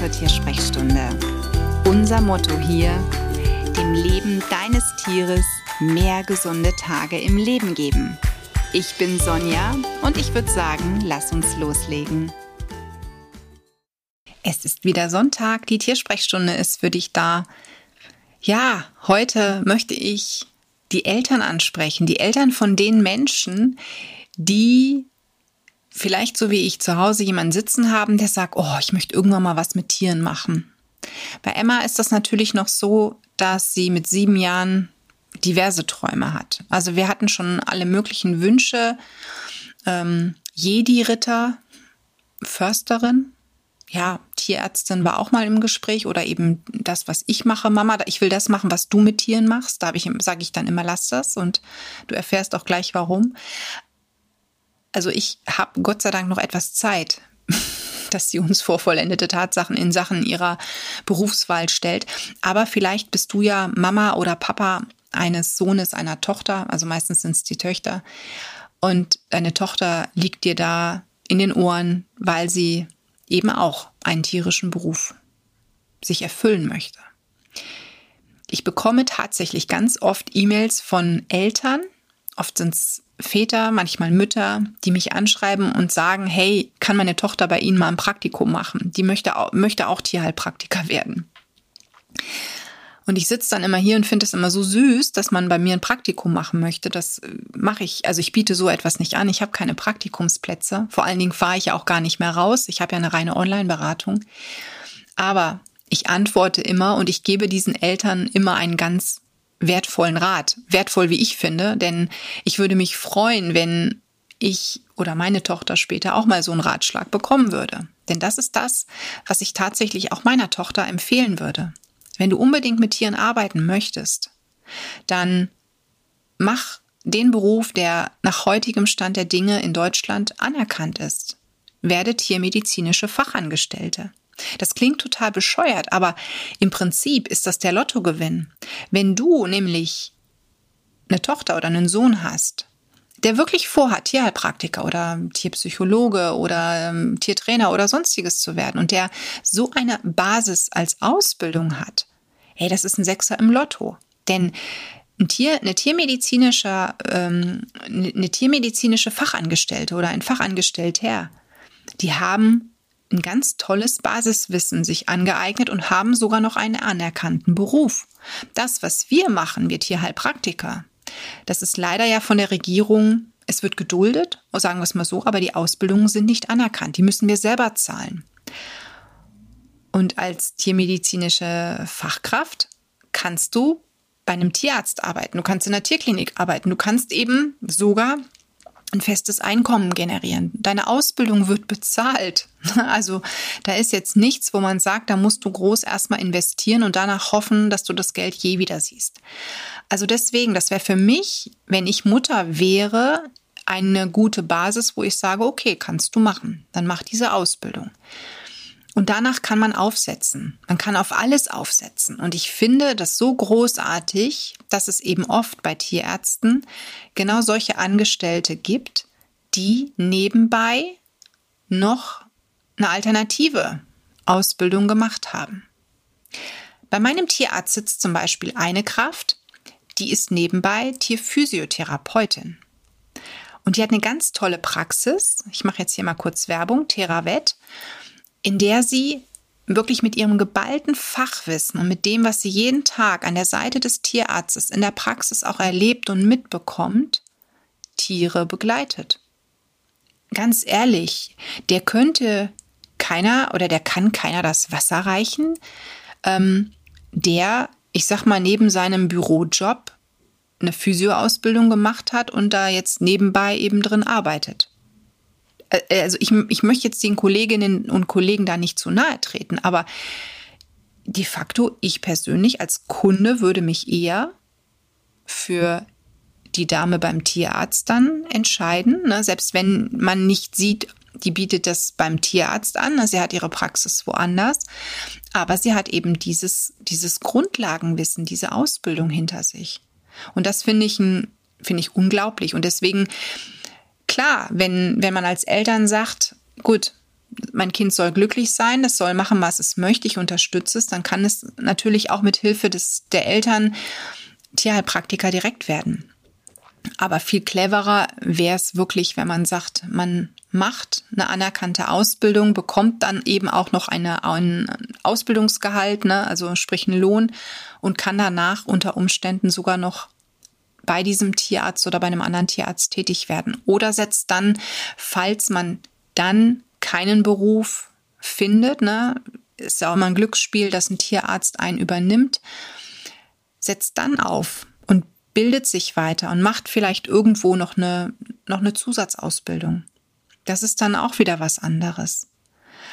zur Tiersprechstunde. Unser Motto hier, dem Leben deines Tieres mehr gesunde Tage im Leben geben. Ich bin Sonja und ich würde sagen, lass uns loslegen. Es ist wieder Sonntag, die Tiersprechstunde ist für dich da. Ja, heute möchte ich die Eltern ansprechen, die Eltern von den Menschen, die vielleicht so wie ich zu Hause jemanden sitzen haben, der sagt, oh, ich möchte irgendwann mal was mit Tieren machen. Bei Emma ist das natürlich noch so, dass sie mit sieben Jahren diverse Träume hat. Also wir hatten schon alle möglichen Wünsche. Ähm, Jedi-Ritter, Försterin, ja, Tierärztin war auch mal im Gespräch oder eben das, was ich mache, Mama, ich will das machen, was du mit Tieren machst. Da sage ich dann immer, lass das und du erfährst auch gleich warum. Also ich habe Gott sei Dank noch etwas Zeit, dass sie uns vor vollendete Tatsachen in Sachen ihrer Berufswahl stellt. Aber vielleicht bist du ja Mama oder Papa eines Sohnes, einer Tochter, also meistens sind es die Töchter. Und deine Tochter liegt dir da in den Ohren, weil sie eben auch einen tierischen Beruf sich erfüllen möchte. Ich bekomme tatsächlich ganz oft E-Mails von Eltern, oft sind es Väter, manchmal Mütter, die mich anschreiben und sagen, hey, kann meine Tochter bei Ihnen mal ein Praktikum machen? Die möchte auch, möchte auch Tierheilpraktiker werden. Und ich sitze dann immer hier und finde es immer so süß, dass man bei mir ein Praktikum machen möchte. Das äh, mache ich. Also ich biete so etwas nicht an. Ich habe keine Praktikumsplätze. Vor allen Dingen fahre ich ja auch gar nicht mehr raus. Ich habe ja eine reine Online-Beratung. Aber ich antworte immer und ich gebe diesen Eltern immer einen ganz wertvollen Rat. Wertvoll, wie ich finde. Denn ich würde mich freuen, wenn ich oder meine Tochter später auch mal so einen Ratschlag bekommen würde. Denn das ist das, was ich tatsächlich auch meiner Tochter empfehlen würde. Wenn du unbedingt mit Tieren arbeiten möchtest, dann mach den Beruf, der nach heutigem Stand der Dinge in Deutschland anerkannt ist. Werde tiermedizinische Fachangestellte. Das klingt total bescheuert, aber im Prinzip ist das der Lottogewinn. Wenn du nämlich eine Tochter oder einen Sohn hast, der wirklich vorhat, Tierheilpraktiker oder Tierpsychologe oder ähm, Tiertrainer oder sonstiges zu werden und der so eine Basis als Ausbildung hat, hey, das ist ein Sechser im Lotto. Denn ein Tier, eine tiermedizinische, ähm, eine tiermedizinische Fachangestellte oder ein Fachangestellter, die haben ein ganz tolles Basiswissen sich angeeignet und haben sogar noch einen anerkannten Beruf. Das, was wir machen, wir Tierheilpraktiker, das ist leider ja von der Regierung, es wird geduldet, sagen wir es mal so, aber die Ausbildungen sind nicht anerkannt. Die müssen wir selber zahlen. Und als tiermedizinische Fachkraft kannst du bei einem Tierarzt arbeiten, du kannst in der Tierklinik arbeiten, du kannst eben sogar ein festes Einkommen generieren. Deine Ausbildung wird bezahlt. Also da ist jetzt nichts, wo man sagt, da musst du groß erstmal investieren und danach hoffen, dass du das Geld je wieder siehst. Also deswegen, das wäre für mich, wenn ich Mutter wäre, eine gute Basis, wo ich sage, okay, kannst du machen. Dann mach diese Ausbildung. Und danach kann man aufsetzen. Man kann auf alles aufsetzen. Und ich finde das so großartig, dass es eben oft bei Tierärzten genau solche Angestellte gibt, die nebenbei noch eine alternative Ausbildung gemacht haben. Bei meinem Tierarzt sitzt zum Beispiel eine Kraft, die ist nebenbei Tierphysiotherapeutin. Und die hat eine ganz tolle Praxis. Ich mache jetzt hier mal kurz Werbung, Theravet in der sie wirklich mit ihrem geballten Fachwissen und mit dem, was sie jeden Tag an der Seite des Tierarztes in der Praxis auch erlebt und mitbekommt, Tiere begleitet. Ganz ehrlich, der könnte keiner oder der kann keiner das Wasser reichen, ähm, der, ich sag mal, neben seinem Bürojob eine Physioausbildung gemacht hat und da jetzt nebenbei eben drin arbeitet. Äh, also ich, ich möchte jetzt den Kolleginnen und Kollegen da nicht zu nahe treten, aber de facto, ich persönlich als Kunde würde mich eher für die Dame beim Tierarzt dann entscheiden, ne? selbst wenn man nicht sieht, die bietet das beim Tierarzt an, ne? sie hat ihre Praxis woanders, aber sie hat eben dieses, dieses Grundlagenwissen, diese Ausbildung hinter sich. Und das finde ich, finde ich unglaublich. Und deswegen klar, wenn, wenn man als Eltern sagt, gut, mein Kind soll glücklich sein, das soll machen, was es möchte, ich unterstütze es, dann kann es natürlich auch mit Hilfe des, der Eltern Tierheilpraktiker direkt werden. Aber viel cleverer wäre es wirklich, wenn man sagt, man macht eine anerkannte Ausbildung, bekommt dann eben auch noch eine, ein Ausbildungsgehalt, ne, also sprich einen Lohn und kann danach unter Umständen sogar noch bei diesem Tierarzt oder bei einem anderen Tierarzt tätig werden. Oder setzt dann, falls man dann keinen Beruf findet, ne, ist ja auch immer ein Glücksspiel, dass ein Tierarzt einen übernimmt, setzt dann auf und bildet sich weiter und macht vielleicht irgendwo noch eine, noch eine Zusatzausbildung. Das ist dann auch wieder was anderes.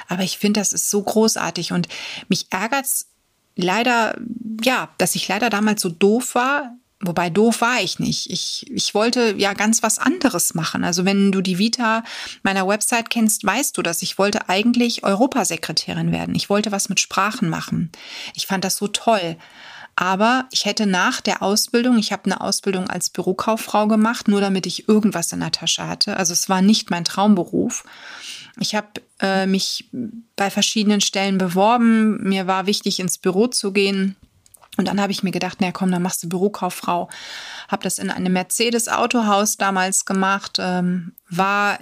Aber ich finde, das ist so großartig und mich ärgert's leider, ja, dass ich leider damals so doof war, Wobei doof war ich nicht. Ich, ich wollte ja ganz was anderes machen. Also wenn du die Vita meiner Website kennst, weißt du dass Ich wollte eigentlich Europasekretärin werden. Ich wollte was mit Sprachen machen. Ich fand das so toll. Aber ich hätte nach der Ausbildung, ich habe eine Ausbildung als Bürokauffrau gemacht, nur damit ich irgendwas in der Tasche hatte. Also es war nicht mein Traumberuf. Ich habe äh, mich bei verschiedenen Stellen beworben. Mir war wichtig, ins Büro zu gehen. Und dann habe ich mir gedacht, na komm, dann machst du Bürokauffrau. Habe das in einem Mercedes-Autohaus damals gemacht. Ähm, war,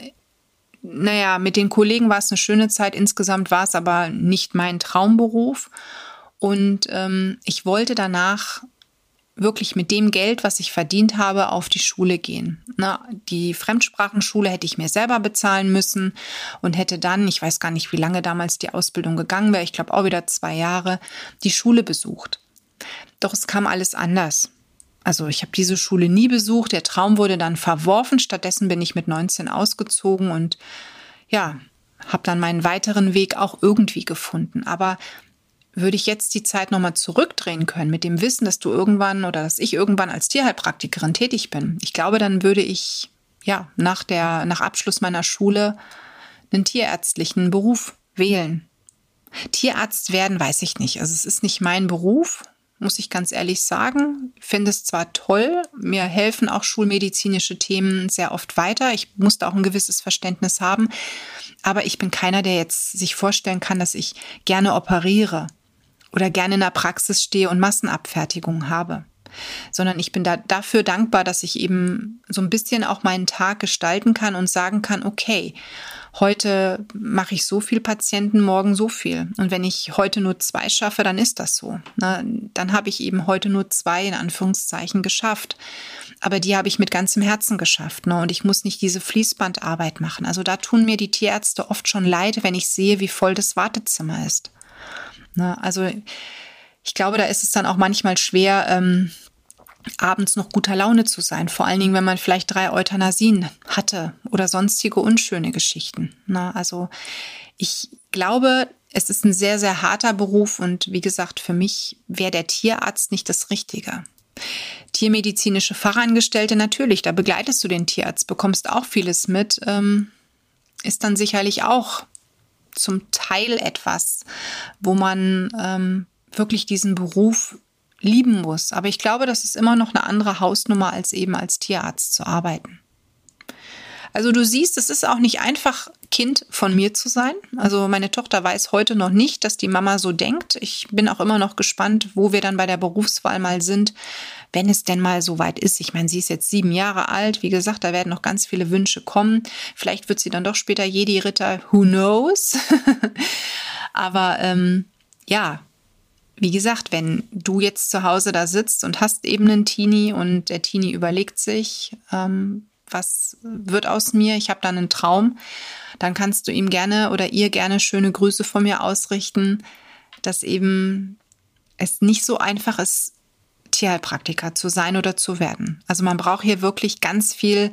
naja, mit den Kollegen war es eine schöne Zeit. Insgesamt war es aber nicht mein Traumberuf. Und ähm, ich wollte danach wirklich mit dem Geld, was ich verdient habe, auf die Schule gehen. Na, die Fremdsprachenschule hätte ich mir selber bezahlen müssen und hätte dann, ich weiß gar nicht, wie lange damals die Ausbildung gegangen wäre, ich glaube auch wieder zwei Jahre, die Schule besucht. Doch es kam alles anders. Also ich habe diese Schule nie besucht, der Traum wurde dann verworfen, stattdessen bin ich mit 19 ausgezogen und ja, habe dann meinen weiteren Weg auch irgendwie gefunden. Aber würde ich jetzt die Zeit nochmal zurückdrehen können mit dem Wissen, dass du irgendwann oder dass ich irgendwann als Tierheilpraktikerin tätig bin, ich glaube, dann würde ich ja nach der nach Abschluss meiner Schule einen tierärztlichen Beruf wählen. Tierarzt werden weiß ich nicht. Also es ist nicht mein Beruf muss ich ganz ehrlich sagen. Finde es zwar toll, mir helfen auch schulmedizinische Themen sehr oft weiter. Ich musste auch ein gewisses Verständnis haben, aber ich bin keiner, der jetzt sich vorstellen kann, dass ich gerne operiere oder gerne in der Praxis stehe und Massenabfertigung habe sondern ich bin da dafür dankbar, dass ich eben so ein bisschen auch meinen Tag gestalten kann und sagen kann, okay, heute mache ich so viel Patienten, morgen so viel. Und wenn ich heute nur zwei schaffe, dann ist das so. Na, dann habe ich eben heute nur zwei in Anführungszeichen geschafft. Aber die habe ich mit ganzem Herzen geschafft. Ne? Und ich muss nicht diese Fließbandarbeit machen. Also da tun mir die Tierärzte oft schon leid, wenn ich sehe, wie voll das Wartezimmer ist. Ne? Also ich glaube, da ist es dann auch manchmal schwer, ähm, abends noch guter Laune zu sein. Vor allen Dingen, wenn man vielleicht drei Euthanasien hatte oder sonstige unschöne Geschichten. Na, also ich glaube, es ist ein sehr, sehr harter Beruf und wie gesagt, für mich wäre der Tierarzt nicht das Richtige. Tiermedizinische Fachangestellte natürlich, da begleitest du den Tierarzt, bekommst auch vieles mit, ähm, ist dann sicherlich auch zum Teil etwas, wo man ähm, wirklich diesen Beruf lieben muss. Aber ich glaube, das ist immer noch eine andere Hausnummer, als eben als Tierarzt zu arbeiten. Also du siehst, es ist auch nicht einfach, Kind von mir zu sein. Also meine Tochter weiß heute noch nicht, dass die Mama so denkt. Ich bin auch immer noch gespannt, wo wir dann bei der Berufswahl mal sind, wenn es denn mal so weit ist. Ich meine, sie ist jetzt sieben Jahre alt. Wie gesagt, da werden noch ganz viele Wünsche kommen. Vielleicht wird sie dann doch später Jedi-Ritter. Who knows? Aber ähm, ja, wie gesagt, wenn du jetzt zu Hause da sitzt und hast eben einen Teenie und der Teenie überlegt sich, ähm, was wird aus mir, ich habe da einen Traum, dann kannst du ihm gerne oder ihr gerne schöne Grüße von mir ausrichten, dass eben es nicht so einfach ist, Tierheilpraktiker zu sein oder zu werden. Also man braucht hier wirklich ganz viel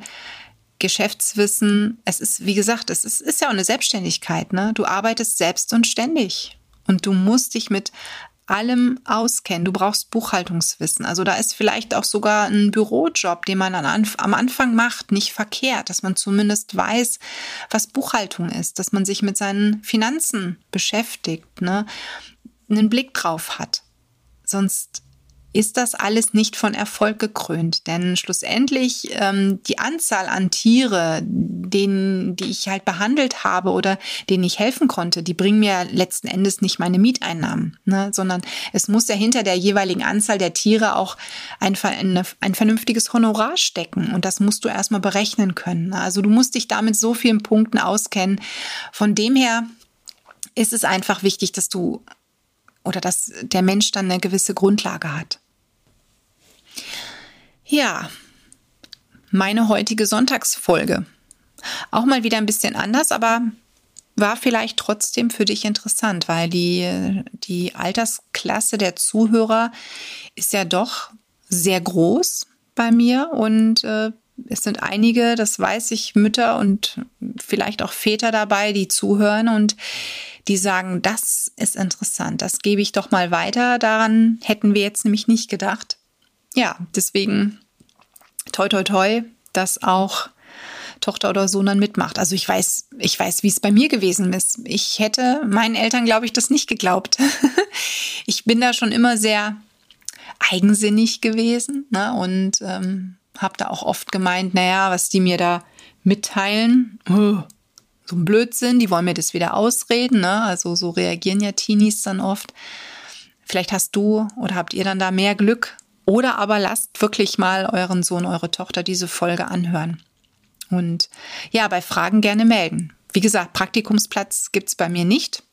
Geschäftswissen. Es ist, wie gesagt, es ist, ist ja auch eine Selbstständigkeit. Ne? Du arbeitest selbst und ständig. Und du musst dich mit allem auskennen. Du brauchst Buchhaltungswissen. Also da ist vielleicht auch sogar ein Bürojob, den man am Anfang macht, nicht verkehrt, dass man zumindest weiß, was Buchhaltung ist, dass man sich mit seinen Finanzen beschäftigt, ne? einen Blick drauf hat. Sonst ist das alles nicht von Erfolg gekrönt. Denn schlussendlich ähm, die Anzahl an Tiere, denen, die ich halt behandelt habe oder denen ich helfen konnte, die bringen mir letzten Endes nicht meine Mieteinnahmen, ne? sondern es muss ja hinter der jeweiligen Anzahl der Tiere auch ein, ein, vernünftiges Honorar stecken. Und das musst du erstmal berechnen können. Ne? Also du musst dich damit so vielen Punkten auskennen. Von dem her ist es einfach wichtig, dass du oder dass der Mensch dann eine gewisse Grundlage hat. Ja, meine heutige Sonntagsfolge. Auch mal wieder ein bisschen anders, aber war vielleicht trotzdem für dich interessant, weil die, die Altersklasse der Zuhörer ist ja doch sehr groß bei mir und äh, es sind einige, das weiß ich, Mütter und vielleicht auch Väter dabei, die zuhören und die sagen, das ist interessant, das gebe ich doch mal weiter. Daran hätten wir jetzt nämlich nicht gedacht ja, deswegen toi toi toi, dass auch Tochter oder Sohn dann mitmacht. Also ich weiß, ich weiß, wie es bei mir gewesen ist. Ich hätte meinen Eltern, glaube ich, das nicht geglaubt. ich bin da schon immer sehr eigensinnig gewesen ne? und ähm, habe da auch oft gemeint, naja, was die mir da mitteilen, oh, so ein Blödsinn, die wollen mir das wieder ausreden. Ne? Also so reagieren ja Teenies dann oft. Vielleicht hast du oder habt ihr dann da mehr Glück oder aber lasst wirklich mal euren Sohn, eure Tochter diese Folge anhören. Und ja, bei Fragen gerne melden. Wie gesagt, Praktikumsplatz gibt es bei mir nicht.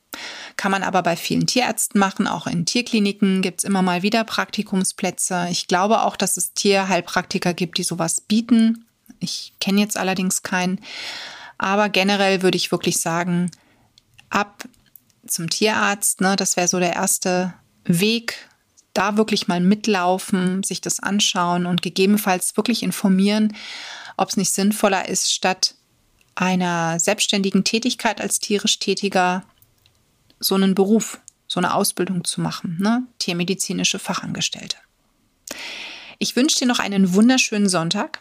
Kann man aber bei vielen Tierärzten machen. Auch in Tierkliniken gibt es immer mal wieder Praktikumsplätze. Ich glaube auch, dass es Tierheilpraktiker gibt, die sowas bieten. Ich kenne jetzt allerdings keinen. Aber generell würde ich wirklich sagen, ab zum Tierarzt. Ne, das wäre so der erste Weg, da wirklich mal mitlaufen, sich das anschauen und gegebenenfalls wirklich informieren, ob es nicht sinnvoller ist, statt einer selbstständigen Tätigkeit als tierisch Tätiger so einen Beruf, so eine Ausbildung zu machen, ne? tiermedizinische Fachangestellte. Ich wünsche dir noch einen wunderschönen Sonntag.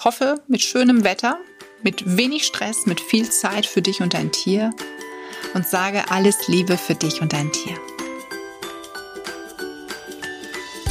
Hoffe mit schönem Wetter, mit wenig Stress, mit viel Zeit für dich und dein Tier und sage alles Liebe für dich und dein Tier.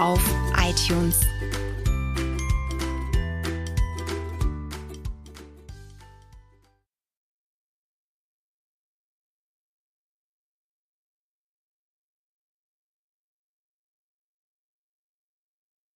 auf iTunes